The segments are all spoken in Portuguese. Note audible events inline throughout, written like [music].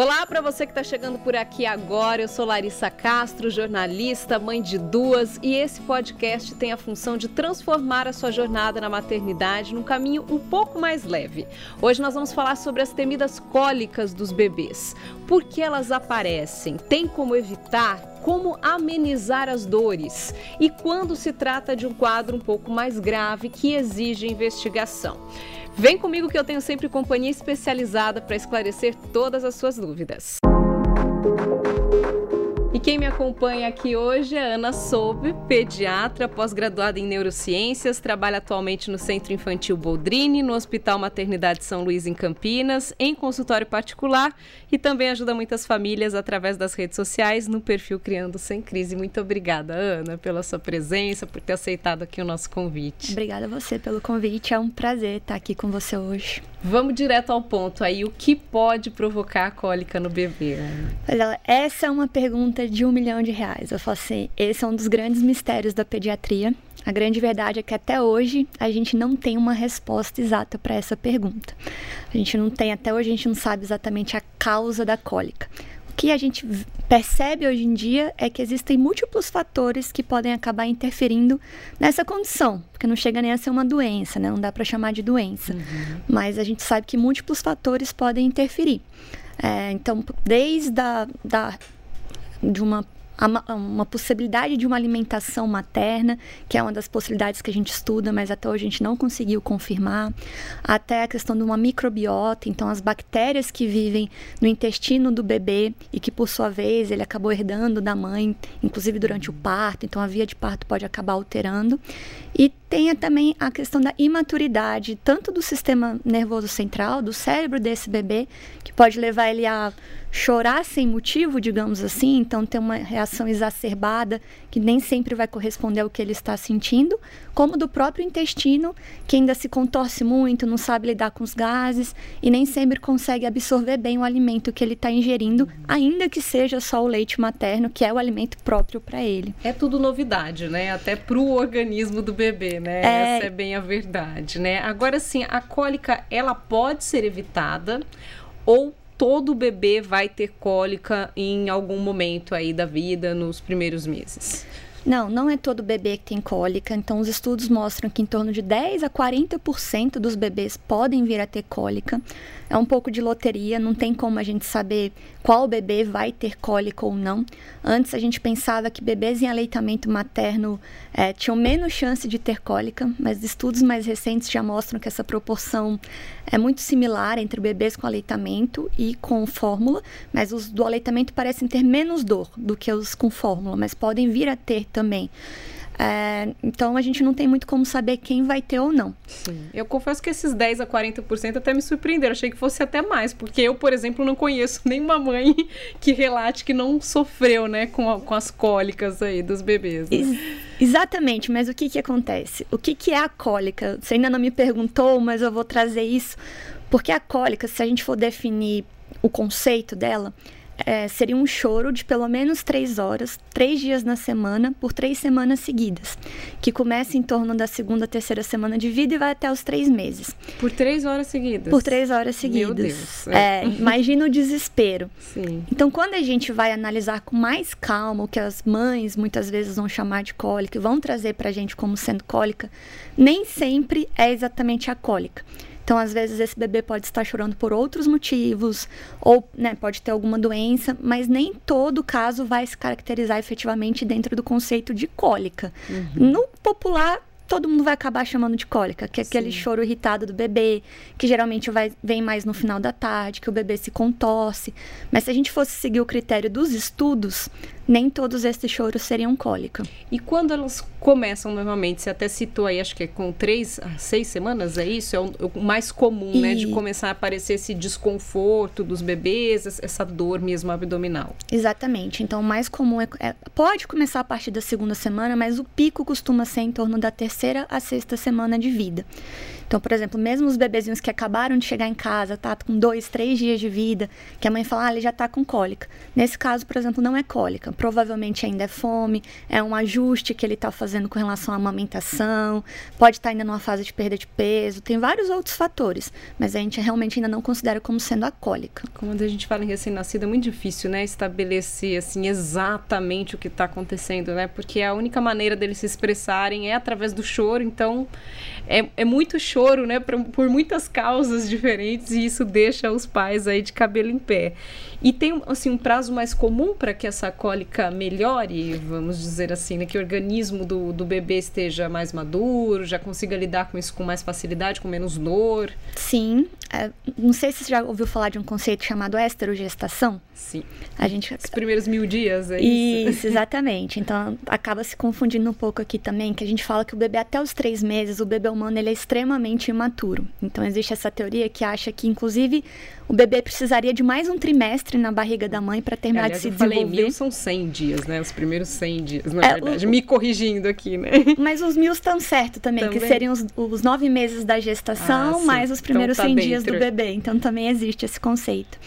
Olá para você que está chegando por aqui agora. Eu sou Larissa Castro, jornalista, mãe de duas, e esse podcast tem a função de transformar a sua jornada na maternidade num caminho um pouco mais leve. Hoje nós vamos falar sobre as temidas cólicas dos bebês. Por que elas aparecem? Tem como evitar? Como amenizar as dores? E quando se trata de um quadro um pouco mais grave que exige investigação? Vem comigo que eu tenho sempre companhia especializada para esclarecer todas as suas dúvidas. E quem me acompanha aqui hoje é Ana Soube, pediatra, pós-graduada em neurociências, trabalha atualmente no Centro Infantil Boldrini, no Hospital Maternidade São Luís em Campinas, em consultório particular e também ajuda muitas famílias através das redes sociais no perfil Criando Sem Crise. Muito obrigada, Ana, pela sua presença, por ter aceitado aqui o nosso convite. Obrigada a você pelo convite, é um prazer estar aqui com você hoje. Vamos direto ao ponto aí, o que pode provocar cólica no bebê? Olha, essa é uma pergunta de um milhão de reais. Eu falo assim, esse é um dos grandes mistérios da pediatria. A grande verdade é que até hoje a gente não tem uma resposta exata para essa pergunta. A gente não tem, até hoje a gente não sabe exatamente a causa da cólica. O que a gente percebe hoje em dia é que existem múltiplos fatores que podem acabar interferindo nessa condição, porque não chega nem a ser uma doença, né? não dá para chamar de doença. Uhum. Mas a gente sabe que múltiplos fatores podem interferir. É, então, desde a da de uma uma possibilidade de uma alimentação materna, que é uma das possibilidades que a gente estuda, mas até hoje a gente não conseguiu confirmar, até a questão de uma microbiota, então as bactérias que vivem no intestino do bebê e que por sua vez ele acabou herdando da mãe, inclusive durante o parto, então a via de parto pode acabar alterando. E tenha também a questão da imaturidade, tanto do sistema nervoso central, do cérebro desse bebê, que pode levar ele a chorar sem motivo, digamos assim, então ter uma reação exacerbada que nem sempre vai corresponder ao que ele está sentindo, como do próprio intestino, que ainda se contorce muito, não sabe lidar com os gases e nem sempre consegue absorver bem o alimento que ele está ingerindo, ainda que seja só o leite materno, que é o alimento próprio para ele. É tudo novidade, né? Até para o organismo do bebê, né? É... Essa é bem a verdade, né? Agora sim, a cólica ela pode ser evitada ou todo bebê vai ter cólica em algum momento aí da vida, nos primeiros meses? Não, não é todo bebê que tem cólica. Então, os estudos mostram que em torno de 10 a 40% dos bebês podem vir a ter cólica é um pouco de loteria, não tem como a gente saber qual bebê vai ter cólica ou não. Antes a gente pensava que bebês em aleitamento materno é, tinham menos chance de ter cólica, mas estudos mais recentes já mostram que essa proporção é muito similar entre bebês com aleitamento e com fórmula, mas os do aleitamento parecem ter menos dor do que os com fórmula, mas podem vir a ter também. É, então a gente não tem muito como saber quem vai ter ou não. Sim. Eu confesso que esses 10 a 40% até me surpreenderam. Achei que fosse até mais, porque eu, por exemplo, não conheço [laughs] nenhuma mãe que relate que não sofreu, né, com, a, com as cólicas aí dos bebês. Né? Ex exatamente, mas o que que acontece? O que que é a cólica? Você ainda não me perguntou, mas eu vou trazer isso. Porque a cólica, se a gente for definir o conceito dela, é, seria um choro de pelo menos três horas, três dias na semana, por três semanas seguidas, que começa em torno da segunda, terceira semana de vida e vai até os três meses. Por três horas seguidas? Por três horas seguidas. Meu Deus. É, imagina o desespero. Sim. Então, quando a gente vai analisar com mais calma o que as mães muitas vezes vão chamar de cólica e vão trazer para a gente como sendo cólica, nem sempre é exatamente a cólica. Então, às vezes, esse bebê pode estar chorando por outros motivos, ou né, pode ter alguma doença, mas nem todo caso vai se caracterizar efetivamente dentro do conceito de cólica. Uhum. No popular, todo mundo vai acabar chamando de cólica, que é aquele Sim. choro irritado do bebê, que geralmente vai, vem mais no final da tarde, que o bebê se contorce. Mas se a gente fosse seguir o critério dos estudos, nem todos esses choros seriam cólica. E quando elas começam normalmente, você até citou aí, acho que é com três a seis semanas, é isso? É o, o mais comum, e... né? De começar a aparecer esse desconforto dos bebês, essa dor mesmo abdominal. Exatamente. Então, o mais comum é, é, Pode começar a partir da segunda semana, mas o pico costuma ser em torno da terceira a sexta semana de vida. Então, por exemplo, mesmo os bebezinhos que acabaram de chegar em casa, tá com dois, três dias de vida, que a mãe fala, ah, ele já tá com cólica. Nesse caso, por exemplo, não é cólica. Provavelmente ainda é fome, é um ajuste que ele está fazendo com relação à amamentação, pode estar tá ainda numa fase de perda de peso, tem vários outros fatores, mas a gente realmente ainda não considera como sendo a cólica. Quando a gente fala em recém-nascido, é muito difícil, né, estabelecer assim exatamente o que está acontecendo, né? Porque a única maneira deles se expressarem é através do choro, então é, é muito choro, né, por, por muitas causas diferentes e isso deixa os pais aí de cabelo em pé. E tem assim um prazo mais comum para que essa cólica melhore, vamos dizer assim, né, que o organismo do, do bebê esteja mais maduro, já consiga lidar com isso com mais facilidade, com menos dor. Sim, é, não sei se você já ouviu falar de um conceito chamado esterogestação. Sim. A gente os primeiros mil dias, é isso. Isso, exatamente. Então acaba se confundindo um pouco aqui também, que a gente fala que o bebê até os três meses, o bebê humano ele é extremamente imaturo. Então existe essa teoria que acha que inclusive o bebê precisaria de mais um trimestre na barriga da mãe para terminar Aliás, de se eu desenvolver. Falei mil são 100 dias, né? Os primeiros 100 dias, na é, verdade. O... Me corrigindo aqui, né? Mas os mil estão certo também, também, que seriam os, os, nove meses da gestação, ah, mais os primeiros então, tá 100 dias do bebê. Então também existe esse conceito.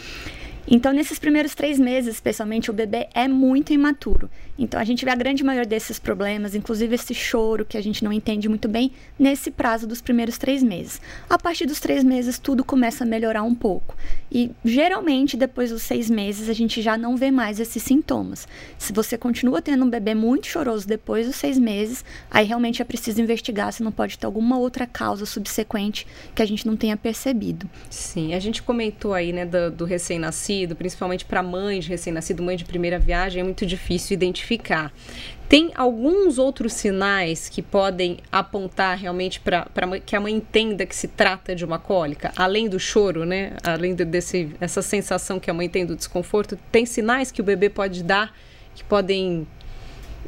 Então, nesses primeiros três meses, especialmente, o bebê é muito imaturo. Então, a gente vê a grande maioria desses problemas, inclusive esse choro que a gente não entende muito bem, nesse prazo dos primeiros três meses. A partir dos três meses, tudo começa a melhorar um pouco. E, geralmente, depois dos seis meses, a gente já não vê mais esses sintomas. Se você continua tendo um bebê muito choroso depois dos seis meses, aí realmente é preciso investigar se não pode ter alguma outra causa subsequente que a gente não tenha percebido. Sim, a gente comentou aí, né, do, do recém-nascido, principalmente para mãe de recém-nascido, mãe de primeira viagem, é muito difícil identificar identificar. Tem alguns outros sinais que podem apontar realmente para que a mãe entenda que se trata de uma cólica, além do choro, né? Além de, desse essa sensação que a mãe tem do desconforto, tem sinais que o bebê pode dar que podem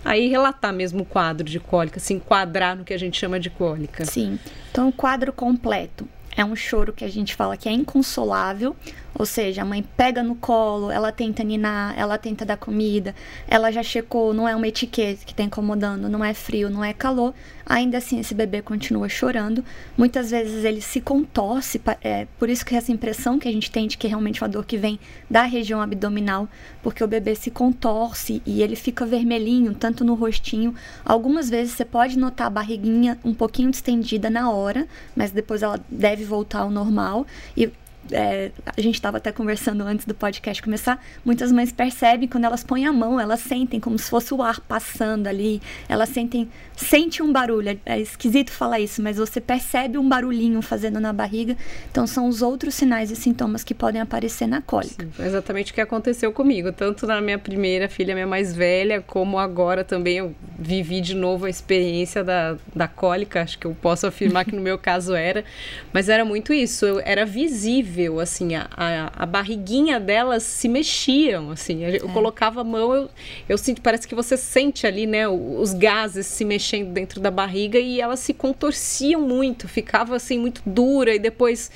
aí relatar mesmo o quadro de cólica, se enquadrar no que a gente chama de cólica. Sim. Então, o quadro completo é um choro que a gente fala que é inconsolável, ou seja, a mãe pega no colo, ela tenta ninar, ela tenta dar comida, ela já checou, não é uma etiqueta que está incomodando, não é frio, não é calor, ainda assim esse bebê continua chorando. Muitas vezes ele se contorce, é por isso que essa impressão que a gente tem de que realmente é uma dor que vem da região abdominal, porque o bebê se contorce e ele fica vermelhinho, tanto no rostinho. Algumas vezes você pode notar a barriguinha um pouquinho distendida na hora, mas depois ela deve voltar ao normal. E é, a gente estava até conversando antes do podcast começar, muitas mães percebem quando elas põem a mão, elas sentem como se fosse o ar passando ali, elas sentem, sente um barulho, é, é esquisito falar isso, mas você percebe um barulhinho fazendo na barriga, então são os outros sinais e sintomas que podem aparecer na cólica. Sim, exatamente o que aconteceu comigo, tanto na minha primeira filha, minha mais velha, como agora também eu vivi de novo a experiência da, da cólica, acho que eu posso afirmar que no meu caso era, mas era muito isso, eu, era visível assim, a, a, a barriguinha delas se mexiam, assim, eu é. colocava a mão, eu, eu sinto, parece que você sente ali, né, os gases se mexendo dentro da barriga e elas se contorciam muito, ficava assim muito dura e depois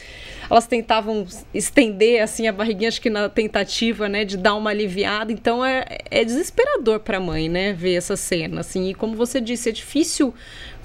elas tentavam estender assim a barriguinha, acho que na tentativa, né, de dar uma aliviada. Então é, é desesperador para a mãe, né, ver essa cena, assim. E como você disse, é difícil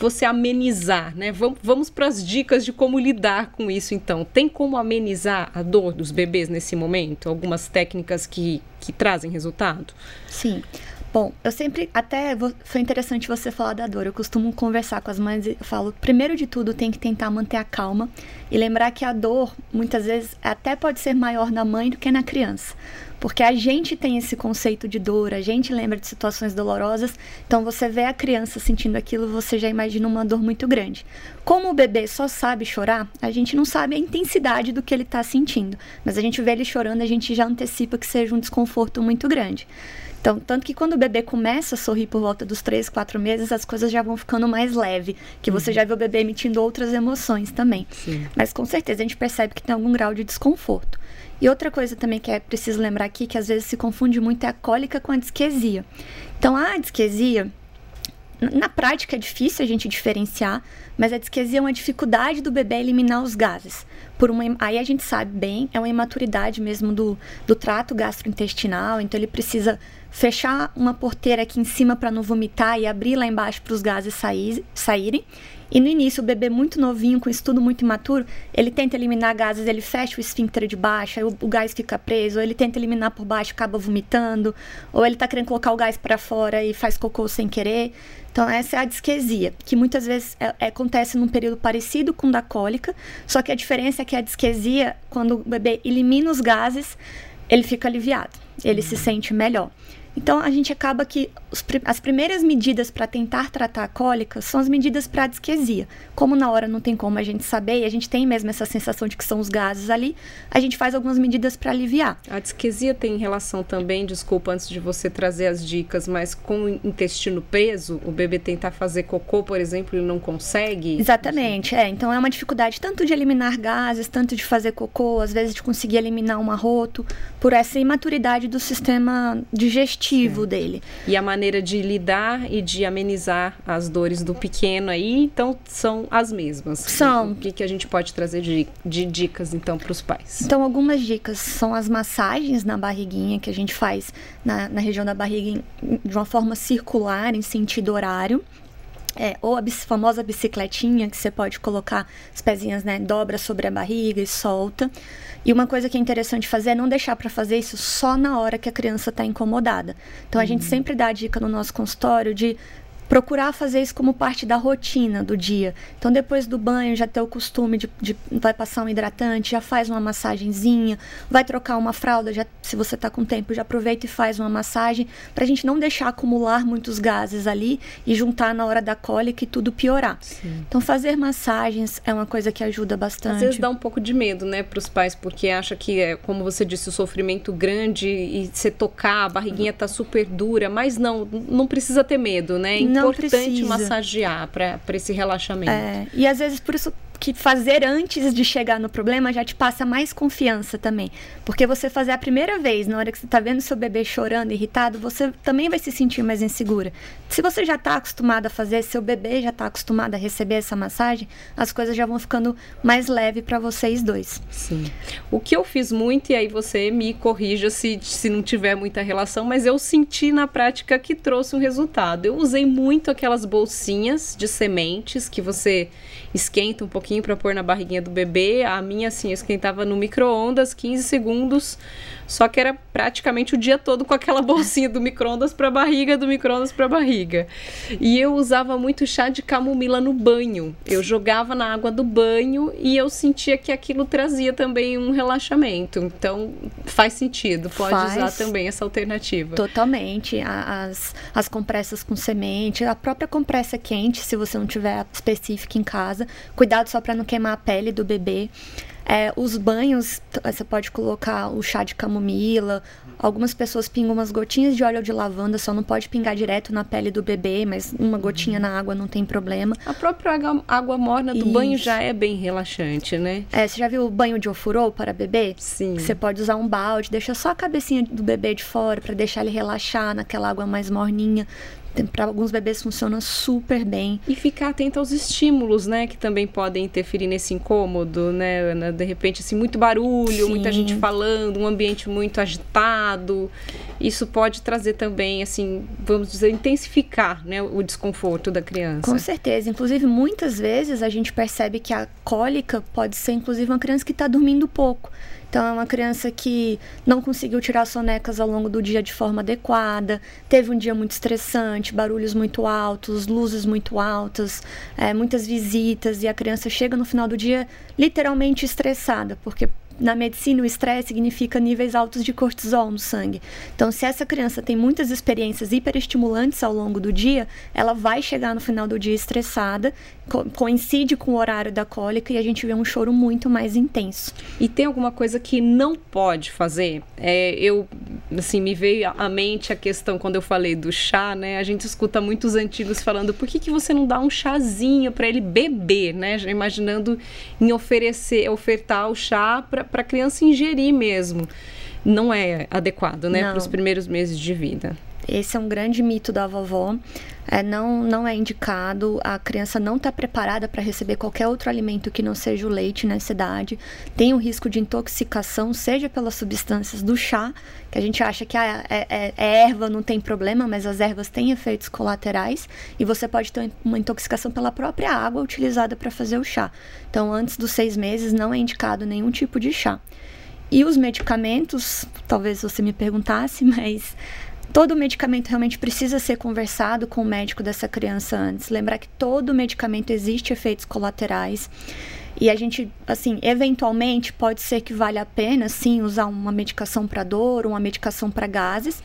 você amenizar, né? Vamos, vamos para as dicas de como lidar com isso, então. Tem como amenizar a dor dos bebês nesse momento? Algumas técnicas que, que trazem resultado? Sim. Bom, eu sempre, até foi interessante você falar da dor. Eu costumo conversar com as mães e falo, primeiro de tudo, tem que tentar manter a calma e lembrar que a dor, muitas vezes, até pode ser maior na mãe do que na criança. Porque a gente tem esse conceito de dor, a gente lembra de situações dolorosas, então você vê a criança sentindo aquilo, você já imagina uma dor muito grande. Como o bebê só sabe chorar, a gente não sabe a intensidade do que ele está sentindo, mas a gente vê ele chorando, a gente já antecipa que seja um desconforto muito grande. Então, tanto que quando o bebê começa a sorrir por volta dos 3, 4 meses, as coisas já vão ficando mais leve, que você uhum. já vê o bebê emitindo outras emoções também. Sim. Mas com certeza a gente percebe que tem algum grau de desconforto. E outra coisa também que é preciso lembrar aqui, que às vezes se confunde muito, é a cólica com a disquesia. Então, a disquesia, na prática é difícil a gente diferenciar, mas a disquesia é uma dificuldade do bebê eliminar os gases. Por uma, aí a gente sabe bem, é uma imaturidade mesmo do, do trato gastrointestinal, então ele precisa fechar uma porteira aqui em cima para não vomitar e abrir lá embaixo para os gases sair, saírem. E no início, o bebê muito novinho, com estudo muito imaturo, ele tenta eliminar gases, ele fecha o esfíncter de baixo, aí o, o gás fica preso, ou ele tenta eliminar por baixo, acaba vomitando, ou ele está querendo colocar o gás para fora e faz cocô sem querer. Então, essa é a disquesia, que muitas vezes é, é, acontece num período parecido com o da cólica, só que a diferença é que a disquesia, quando o bebê elimina os gases, ele fica aliviado, ele uhum. se sente melhor. Então, a gente acaba que os, as primeiras medidas para tentar tratar a cólica são as medidas para a disquesia. Como na hora não tem como a gente saber e a gente tem mesmo essa sensação de que são os gases ali, a gente faz algumas medidas para aliviar. A disquesia tem relação também, desculpa antes de você trazer as dicas, mas com o intestino preso, o bebê tentar fazer cocô, por exemplo, ele não consegue? Exatamente, é. Então é uma dificuldade tanto de eliminar gases, tanto de fazer cocô, às vezes de conseguir eliminar um arroto, por essa imaturidade do sistema digestivo Sim. dele. E a maneira de lidar e de amenizar as dores do pequeno aí, então são as mesmas. São. O que, que a gente pode trazer de, de dicas então para os pais? Então, algumas dicas são as massagens na barriguinha que a gente faz na, na região da barriga de uma forma circular, em sentido horário. É, ou a famosa bicicletinha que você pode colocar as pezinhas, né, dobra sobre a barriga e solta. E uma coisa que é interessante fazer é não deixar para fazer isso só na hora que a criança está incomodada. Então a gente uhum. sempre dá a dica no nosso consultório de procurar fazer isso como parte da rotina do dia. Então, depois do banho, já ter o costume de, de vai passar um hidratante, já faz uma massagenzinha, vai trocar uma fralda, já, se você está com tempo, já aproveita e faz uma massagem, para a gente não deixar acumular muitos gases ali e juntar na hora da cólica e tudo piorar. Sim. Então, fazer massagens é uma coisa que ajuda bastante. Às vezes dá um pouco de medo, né, para os pais, porque acha que, é, como você disse, o sofrimento grande e você tocar, a barriguinha tá super dura, mas não, não precisa ter medo, né? não importante massagear para esse relaxamento. É, e às vezes por isso que fazer antes de chegar no problema já te passa mais confiança também. Porque você fazer a primeira vez, na hora que você está vendo seu bebê chorando, irritado, você também vai se sentir mais insegura. Se você já está acostumado a fazer, seu bebê já está acostumado a receber essa massagem, as coisas já vão ficando mais leve para vocês dois. Sim. O que eu fiz muito, e aí você me corrija se, se não tiver muita relação, mas eu senti na prática que trouxe um resultado. Eu usei muito aquelas bolsinhas de sementes que você esquenta um pouquinho para pôr na barriguinha do bebê. A minha, assim, eu esquentava no micro-ondas 15 segundos só que era praticamente o dia todo com aquela [laughs] bolsinha do micro-ondas para barriga, do micro-ondas para barriga. E eu usava muito chá de camomila no banho. Eu jogava na água do banho e eu sentia que aquilo trazia também um relaxamento. Então faz sentido, pode faz. usar também essa alternativa. Totalmente. As, as compressas com semente, a própria compressa quente, se você não tiver específica em casa. Cuidado só para não queimar a pele do bebê. É, os banhos, você pode colocar o chá de camomila. Algumas pessoas pingam umas gotinhas de óleo de lavanda, só não pode pingar direto na pele do bebê, mas uma gotinha na água não tem problema. A própria água, água morna do Isso. banho já é bem relaxante, né? É, você já viu o banho de ofurô para bebê? Sim. Você pode usar um balde, deixa só a cabecinha do bebê de fora para deixar ele relaxar naquela água mais morninha para alguns bebês funciona super bem. E ficar atento aos estímulos, né, que também podem interferir nesse incômodo, né, Ana? De repente, assim, muito barulho, Sim. muita gente falando, um ambiente muito agitado. Isso pode trazer também, assim, vamos dizer, intensificar, né, o desconforto da criança. Com certeza. Inclusive, muitas vezes a gente percebe que a cólica pode ser, inclusive, uma criança que está dormindo pouco. Então, é uma criança que não conseguiu tirar sonecas ao longo do dia de forma adequada, teve um dia muito estressante, barulhos muito altos, luzes muito altas, é, muitas visitas, e a criança chega no final do dia literalmente estressada, porque na medicina, o estresse significa níveis altos de cortisol no sangue. Então, se essa criança tem muitas experiências hiperestimulantes ao longo do dia, ela vai chegar no final do dia estressada, co coincide com o horário da cólica e a gente vê um choro muito mais intenso. E tem alguma coisa que não pode fazer? É, eu, assim, me veio à mente a questão quando eu falei do chá, né? A gente escuta muitos antigos falando, por que, que você não dá um chazinho para ele beber, né? Já imaginando em oferecer, ofertar o chá para para a criança ingerir mesmo. Não é adequado, né, para os primeiros meses de vida. Esse é um grande mito da vovó. É, não, não é indicado, a criança não está preparada para receber qualquer outro alimento que não seja o leite nessa idade. Tem o risco de intoxicação, seja pelas substâncias do chá, que a gente acha que ah, é, é, é erva, não tem problema, mas as ervas têm efeitos colaterais e você pode ter uma intoxicação pela própria água utilizada para fazer o chá. Então, antes dos seis meses, não é indicado nenhum tipo de chá. E os medicamentos, talvez você me perguntasse, [laughs] mas todo medicamento realmente precisa ser conversado com o médico dessa criança antes. Lembrar que todo medicamento existe efeitos colaterais. E a gente, assim, eventualmente pode ser que valha a pena, sim, usar uma medicação para dor, uma medicação para gases,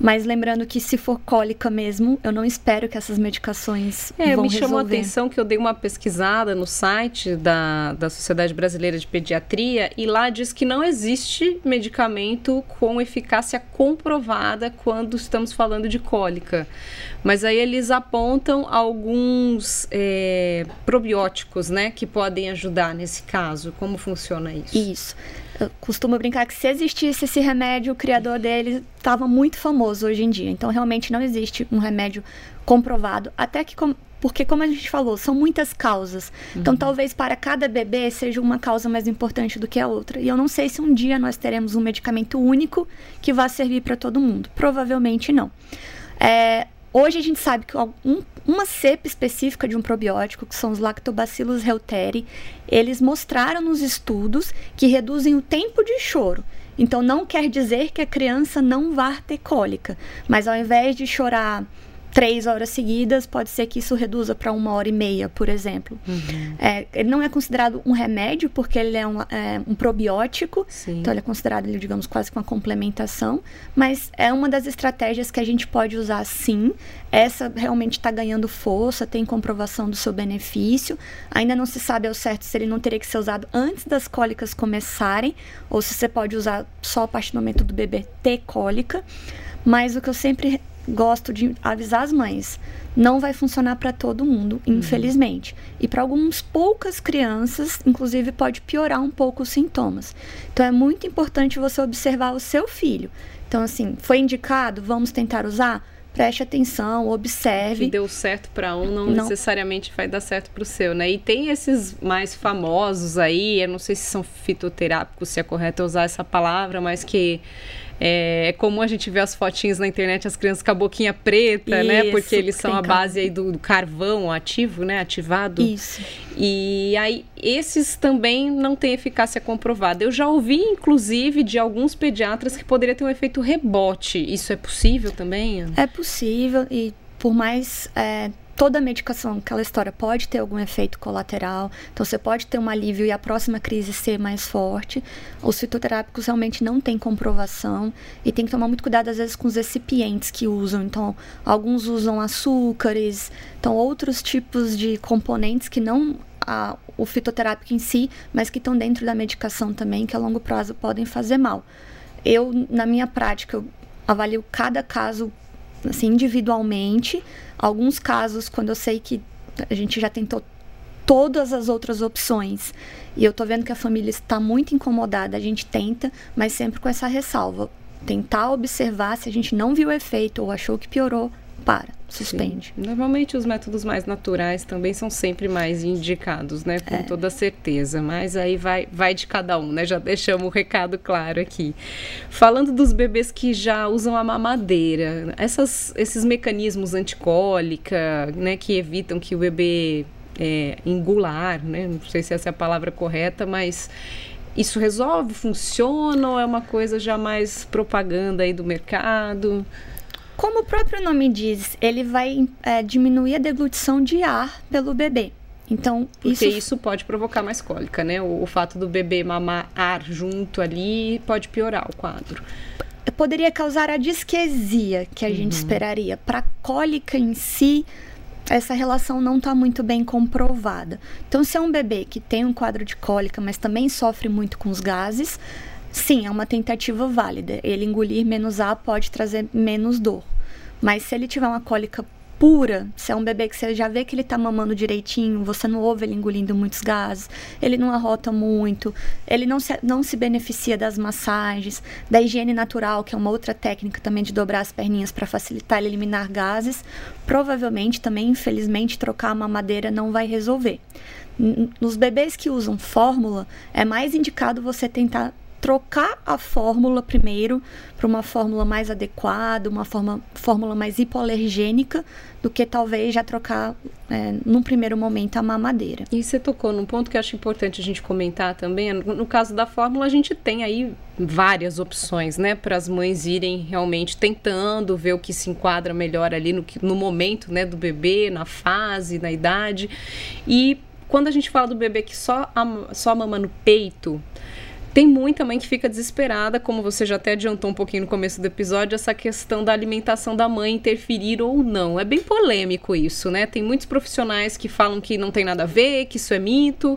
mas lembrando que se for cólica mesmo, eu não espero que essas medicações é, vão me chamou a atenção que eu dei uma pesquisada no site da, da Sociedade Brasileira de Pediatria e lá diz que não existe medicamento com eficácia comprovada quando estamos falando de cólica. Mas aí eles apontam alguns é, probióticos, né, que podem ajudar nesse caso. Como funciona isso? Isso. Eu costumo brincar que se existisse esse remédio, o criador dele estava muito famoso hoje em dia. Então, realmente não existe um remédio comprovado. Até que, com, porque, como a gente falou, são muitas causas. Então, uhum. talvez para cada bebê seja uma causa mais importante do que a outra. E eu não sei se um dia nós teremos um medicamento único que vá servir para todo mundo. Provavelmente não. É, Hoje a gente sabe que um, uma cepa específica de um probiótico, que são os Lactobacillus reuteri, eles mostraram nos estudos que reduzem o tempo de choro. Então não quer dizer que a criança não vá ter cólica, mas ao invés de chorar três horas seguidas, pode ser que isso reduza para uma hora e meia, por exemplo. Uhum. É, ele não é considerado um remédio, porque ele é um, é, um probiótico, Sim. então ele é considerado, digamos, quase que uma complementação, mas é uma das estratégias que a gente pode usar sim. Essa realmente está ganhando força, tem comprovação do seu benefício. Ainda não se sabe ao certo se ele não teria que ser usado antes das cólicas começarem, ou se você pode usar só a partir do momento do bebê ter cólica. Mas o que eu sempre gosto de avisar as mães. Não vai funcionar para todo mundo, uhum. infelizmente. Uhum. E para algumas poucas crianças, inclusive, pode piorar um pouco os sintomas. Então é muito importante você observar o seu filho. Então, assim, foi indicado, vamos tentar usar? preste atenção, observe. Que deu certo para um, não, não, necessariamente vai dar certo para o seu, né? E tem esses mais famosos aí, eu não sei se são fitoterápicos, se é correto usar essa palavra, mas que é, é comum a gente ver as fotinhas na internet, as crianças com a boquinha preta, né? Isso, né? Porque eles são a base aí do, do, carvão ativo, né? Ativado. Isso. E aí, esses também não têm eficácia comprovada. Eu já ouvi, inclusive, de alguns pediatras que poderia ter um efeito rebote. Isso é possível também? É possível e por mais é, toda medicação, aquela história pode ter algum efeito colateral, então você pode ter um alívio e a próxima crise ser mais forte. Os fitoterápicos realmente não têm comprovação e tem que tomar muito cuidado às vezes com os recipientes que usam. Então, alguns usam açúcares, então outros tipos de componentes que não a, o fitoterápico em si, mas que estão dentro da medicação também, que a longo prazo podem fazer mal. Eu, na minha prática, eu avalio cada caso assim, individualmente. Alguns casos, quando eu sei que a gente já tentou todas as outras opções e eu tô vendo que a família está muito incomodada, a gente tenta, mas sempre com essa ressalva. Tentar observar se a gente não viu efeito ou achou que piorou, para, suspende. Sim. Normalmente os métodos mais naturais também são sempre mais indicados, né? Com é. toda certeza. Mas aí vai, vai de cada um, né? Já deixamos o recado claro aqui. Falando dos bebês que já usam a mamadeira, essas, esses mecanismos anticólica, né? Que evitam que o bebê é, engular, né? Não sei se essa é a palavra correta, mas isso resolve, funciona ou é uma coisa já mais propaganda aí do mercado? Como o próprio nome diz, ele vai é, diminuir a deglutição de ar pelo bebê. Então, Porque isso... isso pode provocar mais cólica, né? O, o, fato do bebê mamar ar junto ali pode piorar o quadro. Poderia causar a disquesia que a uhum. gente esperaria. Para cólica em si, essa relação não está muito bem comprovada. Então, se é um bebê que tem um quadro de cólica, mas também sofre muito com os gases, sim, é uma tentativa válida. Ele engolir menos ar pode trazer menos dor. Mas se ele tiver uma cólica pura, se é um bebê que você já vê que ele está mamando direitinho, você não ouve ele engolindo muitos gases, ele não arrota muito, ele não se, não se beneficia das massagens, da higiene natural, que é uma outra técnica também de dobrar as perninhas para facilitar ele eliminar gases, provavelmente também, infelizmente, trocar a mamadeira não vai resolver. Nos bebês que usam fórmula, é mais indicado você tentar trocar a fórmula primeiro para uma fórmula mais adequada, uma forma, fórmula mais hipoalergênica, do que talvez já trocar, é, num primeiro momento, a mamadeira. E você tocou num ponto que eu acho importante a gente comentar também. No caso da fórmula, a gente tem aí várias opções, né, para as mães irem realmente tentando ver o que se enquadra melhor ali no, no momento, né, do bebê, na fase, na idade. E quando a gente fala do bebê que só, só mama no peito, tem muita mãe que fica desesperada, como você já até adiantou um pouquinho no começo do episódio, essa questão da alimentação da mãe interferir ou não. É bem polêmico isso, né? Tem muitos profissionais que falam que não tem nada a ver, que isso é mito,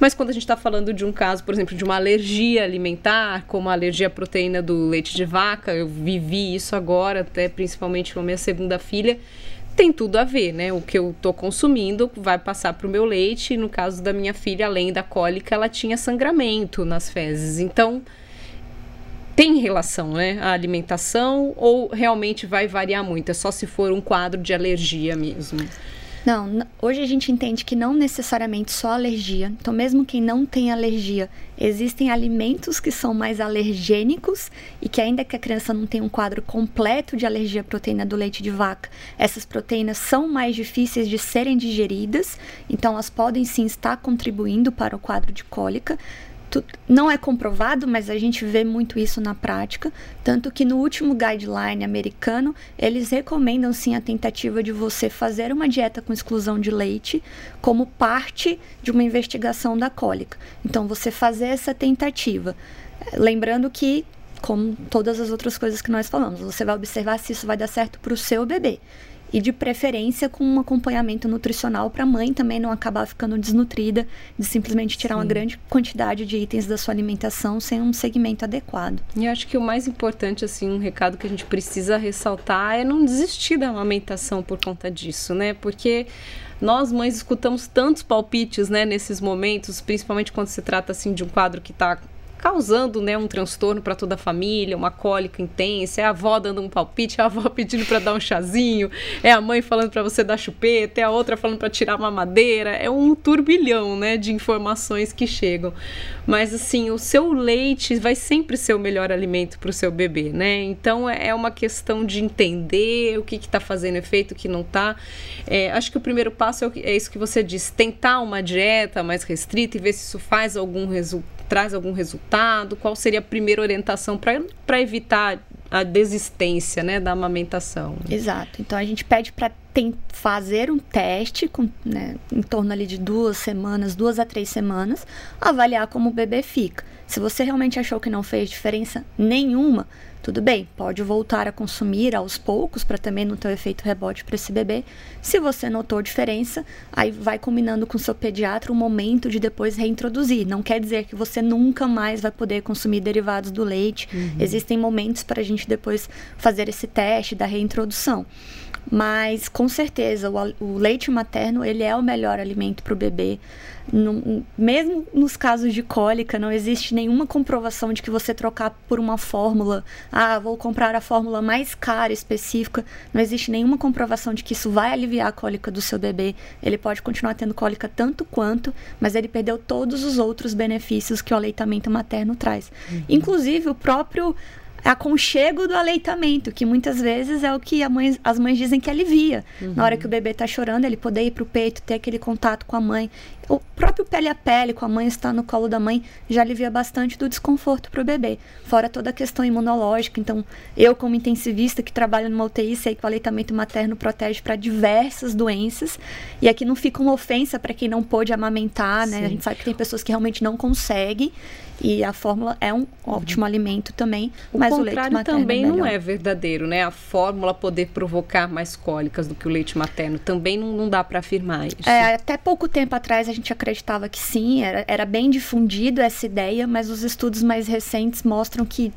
mas quando a gente está falando de um caso, por exemplo, de uma alergia alimentar, como a alergia à proteína do leite de vaca, eu vivi isso agora, até principalmente com a minha segunda filha tem tudo a ver, né? O que eu tô consumindo vai passar pro meu leite. No caso da minha filha, além da cólica, ela tinha sangramento nas fezes. Então, tem relação, né? A alimentação ou realmente vai variar muito? É só se for um quadro de alergia mesmo? Não, hoje a gente entende que não necessariamente só alergia. Então, mesmo quem não tem alergia, existem alimentos que são mais alergênicos e que ainda que a criança não tenha um quadro completo de alergia à proteína do leite de vaca, essas proteínas são mais difíceis de serem digeridas, então elas podem sim estar contribuindo para o quadro de cólica não é comprovado, mas a gente vê muito isso na prática. Tanto que no último guideline americano, eles recomendam sim a tentativa de você fazer uma dieta com exclusão de leite como parte de uma investigação da cólica. Então, você fazer essa tentativa. Lembrando que como todas as outras coisas que nós falamos. Você vai observar se isso vai dar certo para o seu bebê e de preferência com um acompanhamento nutricional para a mãe também não acabar ficando desnutrida, de simplesmente tirar Sim. uma grande quantidade de itens da sua alimentação sem um segmento adequado. E acho que o mais importante, assim, um recado que a gente precisa ressaltar é não desistir da amamentação por conta disso, né? Porque nós mães escutamos tantos palpites, né, nesses momentos, principalmente quando se trata assim de um quadro que está causando né, um transtorno para toda a família, uma cólica intensa, é a avó dando um palpite, é a avó [laughs] pedindo para dar um chazinho, é a mãe falando para você dar chupeta, é a outra falando para tirar uma madeira, é um turbilhão né, de informações que chegam. Mas assim, o seu leite vai sempre ser o melhor alimento para o seu bebê, né? Então é, é uma questão de entender o que está fazendo efeito, o que não está. É, acho que o primeiro passo é, é isso que você disse, tentar uma dieta mais restrita e ver se isso faz algum resultado traz algum resultado? Qual seria a primeira orientação para evitar a desistência né, da amamentação? Exato. Então a gente pede para fazer um teste com, né, em torno ali de duas semanas, duas a três semanas, avaliar como o bebê fica. Se você realmente achou que não fez diferença nenhuma, tudo bem, pode voltar a consumir aos poucos para também não ter o efeito rebote para esse bebê. Se você notou diferença, aí vai combinando com o seu pediatra o momento de depois reintroduzir. Não quer dizer que você nunca mais vai poder consumir derivados do leite. Uhum. Existem momentos para a gente depois fazer esse teste da reintrodução. Mas com certeza o, o leite materno ele é o melhor alimento para o bebê. Mesmo nos casos de cólica, não existe nenhuma comprovação de que você trocar por uma fórmula, ah, vou comprar a fórmula mais cara específica, não existe nenhuma comprovação de que isso vai aliviar a cólica do seu bebê. Ele pode continuar tendo cólica tanto quanto, mas ele perdeu todos os outros benefícios que o aleitamento materno traz. Uhum. Inclusive o próprio aconchego do aleitamento, que muitas vezes é o que mãe, as mães dizem que alivia. Uhum. Na hora que o bebê está chorando, ele poder ir para o peito, ter aquele contato com a mãe. O próprio pele a pele com a mãe, estar no colo da mãe, já alivia bastante do desconforto para o bebê. Fora toda a questão imunológica. Então, eu, como intensivista que trabalho numa UTI, sei que o aleitamento materno protege para diversas doenças. E aqui não fica uma ofensa para quem não pôde amamentar, né? Sim. A gente sabe que tem pessoas que realmente não conseguem. E a fórmula é um ótimo uhum. alimento também, o mas o leite materno também é não é verdadeiro, né? A fórmula poder provocar mais cólicas do que o leite materno também não, não dá para afirmar isso. É, até pouco tempo atrás a gente acreditava que sim, era, era bem difundido essa ideia, mas os estudos mais recentes mostram que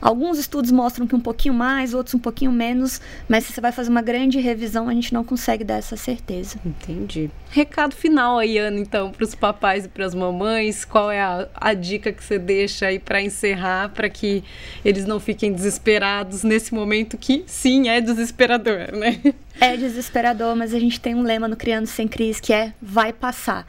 Alguns estudos mostram que um pouquinho mais, outros um pouquinho menos, mas se você vai fazer uma grande revisão, a gente não consegue dar essa certeza. Entendi. Recado final aí, Ana, então, para os papais e para as mamães, qual é a, a dica que você deixa aí para encerrar, para que eles não fiquem desesperados nesse momento que, sim, é desesperador, né? É desesperador, mas a gente tem um lema no Criando Sem Crise que é vai passar.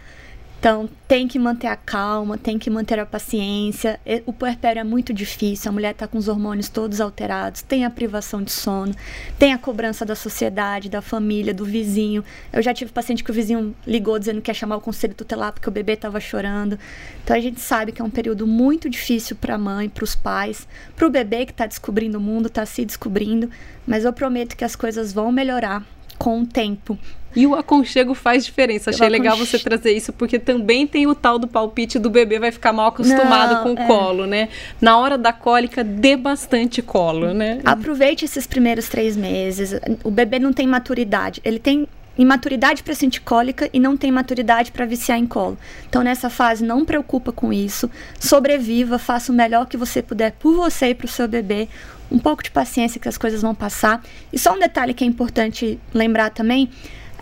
Então, tem que manter a calma, tem que manter a paciência. O puerpério é muito difícil, a mulher está com os hormônios todos alterados, tem a privação de sono, tem a cobrança da sociedade, da família, do vizinho. Eu já tive paciente que o vizinho ligou dizendo que ia chamar o conselho tutelar porque o bebê estava chorando. Então, a gente sabe que é um período muito difícil para a mãe, para os pais, para o bebê que está descobrindo o mundo, está se descobrindo. Mas eu prometo que as coisas vão melhorar com o tempo. E o aconchego faz diferença. Achei legal você trazer isso, porque também tem o tal do palpite do bebê vai ficar mal acostumado Não, com o é. colo, né? Na hora da cólica, dê bastante colo, né? Aproveite esses primeiros três meses. O bebê não tem maturidade. Ele tem imaturidade para sentir cólica e não tem maturidade para viciar em colo. Então, nessa fase, não preocupa com isso. Sobreviva, faça o melhor que você puder por você e para o seu bebê. Um pouco de paciência que as coisas vão passar. E só um detalhe que é importante lembrar também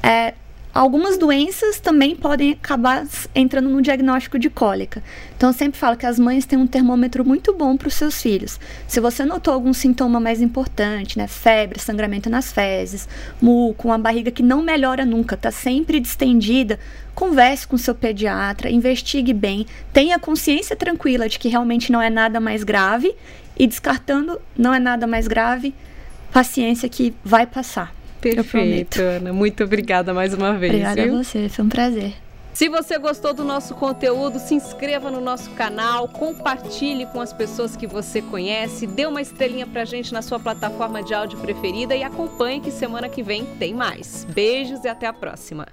é, algumas doenças também podem acabar entrando no diagnóstico de cólica. Então, eu sempre falo que as mães têm um termômetro muito bom para os seus filhos. Se você notou algum sintoma mais importante, né, febre, sangramento nas fezes, muco, uma barriga que não melhora nunca, está sempre distendida, converse com seu pediatra, investigue bem, tenha consciência tranquila de que realmente não é nada mais grave e descartando não é nada mais grave, paciência que vai passar. Perfeito, Ana. Muito obrigada mais uma vez. Obrigada viu? a você, foi um prazer. Se você gostou do nosso conteúdo, se inscreva no nosso canal, compartilhe com as pessoas que você conhece, dê uma estrelinha pra gente na sua plataforma de áudio preferida e acompanhe que semana que vem tem mais. Beijos e até a próxima.